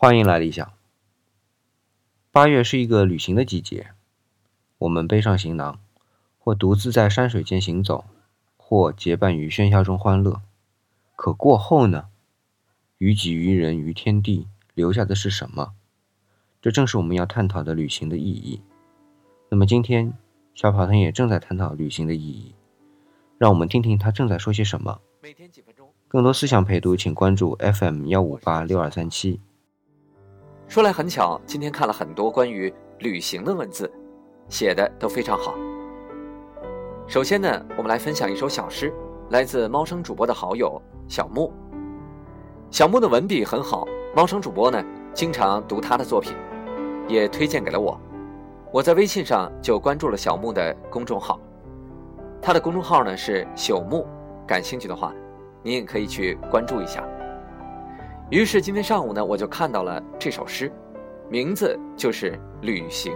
欢迎来理想。八月是一个旅行的季节，我们背上行囊，或独自在山水间行走，或结伴于喧嚣中欢乐。可过后呢？于己、于人、于天地，留下的是什么？这正是我们要探讨的旅行的意义。那么今天，小跑团也正在探讨旅行的意义。让我们听听他正在说些什么。每天几分钟，更多思想陪读，请关注 FM 幺五八六二三七。说来很巧，今天看了很多关于旅行的文字，写的都非常好。首先呢，我们来分享一首小诗，来自猫生主播的好友小木。小木的文笔很好，猫生主播呢经常读他的作品，也推荐给了我。我在微信上就关注了小木的公众号，他的公众号呢是朽木，感兴趣的话，您也可以去关注一下。于是今天上午呢，我就看到了这首诗，名字就是《旅行》。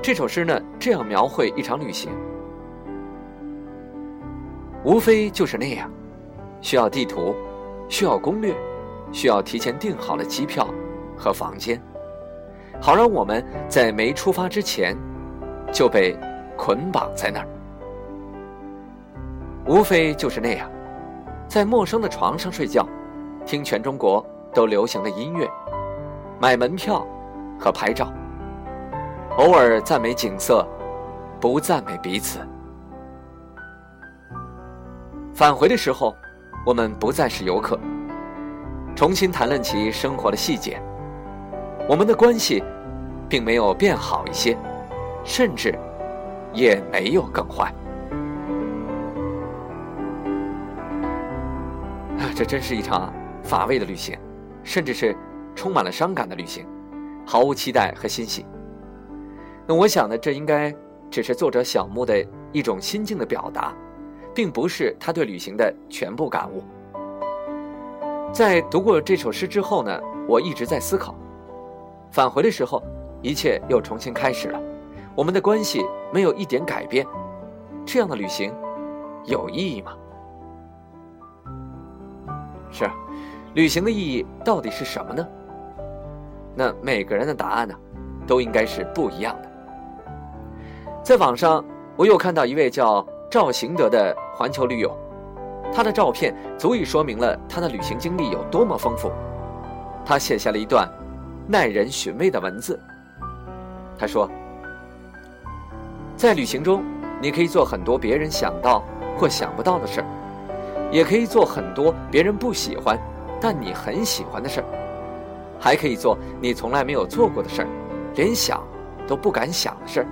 这首诗呢，这样描绘一场旅行，无非就是那样，需要地图，需要攻略，需要提前订好了机票和房间，好让我们在没出发之前就被捆绑在那儿。无非就是那样，在陌生的床上睡觉。听全中国都流行的音乐，买门票和拍照，偶尔赞美景色，不赞美彼此。返回的时候，我们不再是游客，重新谈论起生活的细节。我们的关系并没有变好一些，甚至也没有更坏。啊，这真是一场。乏味的旅行，甚至是充满了伤感的旅行，毫无期待和欣喜。那我想呢，这应该只是作者小木的一种心境的表达，并不是他对旅行的全部感悟。在读过这首诗之后呢，我一直在思考：返回的时候，一切又重新开始了，我们的关系没有一点改变，这样的旅行有意义吗？是。旅行的意义到底是什么呢？那每个人的答案呢，都应该是不一样的。在网上，我又看到一位叫赵行德的环球驴友，他的照片足以说明了他的旅行经历有多么丰富。他写下了一段耐人寻味的文字。他说：“在旅行中，你可以做很多别人想到或想不到的事儿，也可以做很多别人不喜欢。”但你很喜欢的事儿，还可以做你从来没有做过的事儿，连想都不敢想的事儿。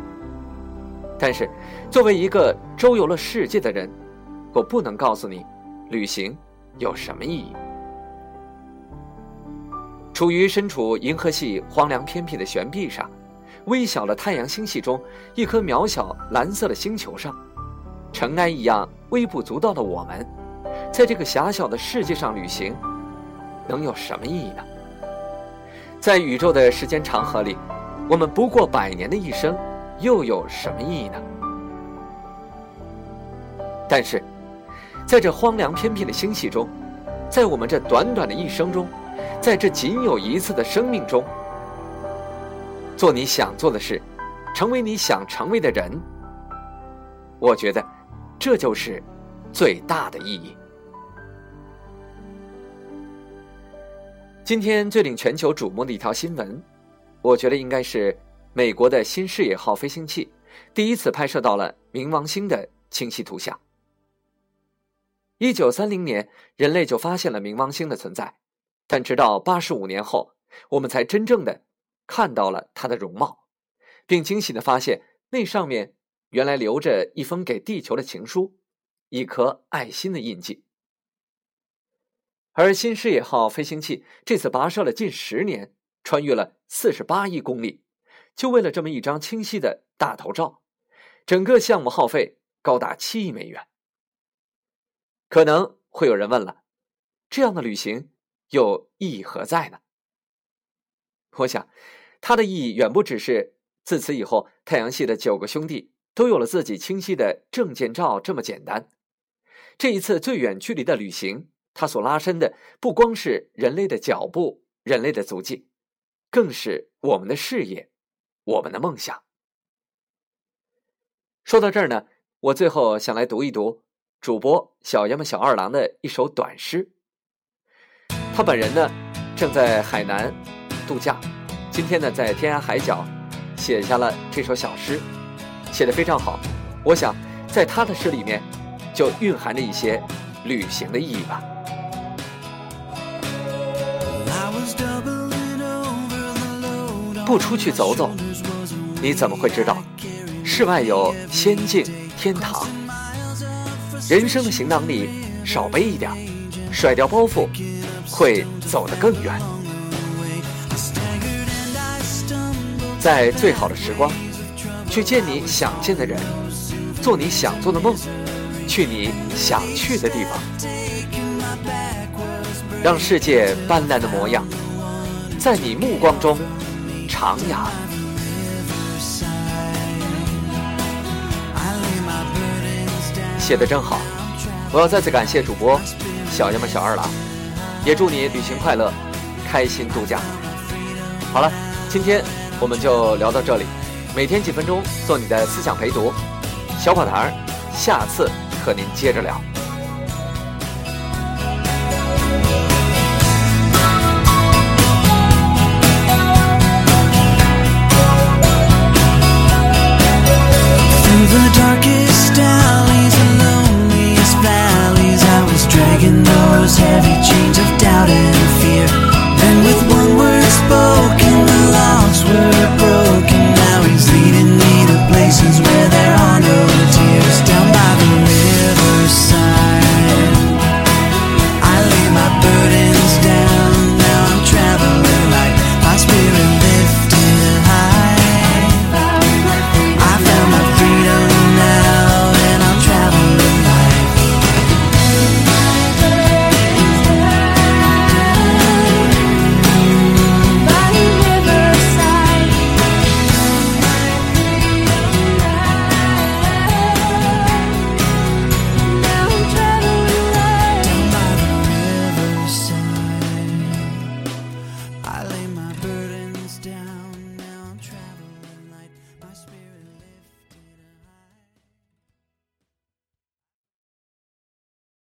但是，作为一个周游了世界的人，我不能告诉你，旅行有什么意义。处于身处银河系荒凉偏僻的悬臂上，微小的太阳星系中一颗渺小蓝色的星球上，尘埃一样微不足道的我们，在这个狭小的世界上旅行。能有什么意义呢？在宇宙的时间长河里，我们不过百年的一生，又有什么意义呢？但是，在这荒凉偏僻的星系中，在我们这短短的一生中，在这仅有一次的生命中，做你想做的事，成为你想成为的人，我觉得，这就是最大的意义。今天最令全球瞩目的一条新闻，我觉得应该是美国的新视野号飞行器第一次拍摄到了冥王星的清晰图像。一九三零年，人类就发现了冥王星的存在，但直到八十五年后，我们才真正的看到了它的容貌，并惊喜的发现那上面原来留着一封给地球的情书，一颗爱心的印记。而新视野号飞行器这次跋涉了近十年，穿越了四十八亿公里，就为了这么一张清晰的大头照，整个项目耗费高达七亿美元。可能会有人问了，这样的旅行又意义何在呢？我想，它的意义远不只是自此以后太阳系的九个兄弟都有了自己清晰的证件照这么简单。这一次最远距离的旅行。它所拉伸的不光是人类的脚步人类的足迹，更是我们的事业，我们的梦想。说到这儿呢，我最后想来读一读主播小杨么小二郎的一首短诗。他本人呢，正在海南度假，今天呢，在天涯海角写下了这首小诗，写的非常好。我想，在他的诗里面，就蕴含着一些旅行的意义吧。不出去走走，你怎么会知道世外有仙境天堂？人生的行囊里少背一点，甩掉包袱，会走得更远。在最好的时光，去见你想见的人，做你想做的梦，去你想去的地方，让世界斑斓的模样，在你目光中。徜徉，写的真好！我要再次感谢主播小杨们小二郎，也祝你旅行快乐，开心度假。好了，今天我们就聊到这里，每天几分钟做你的思想陪读，小跑堂，下次和您接着聊。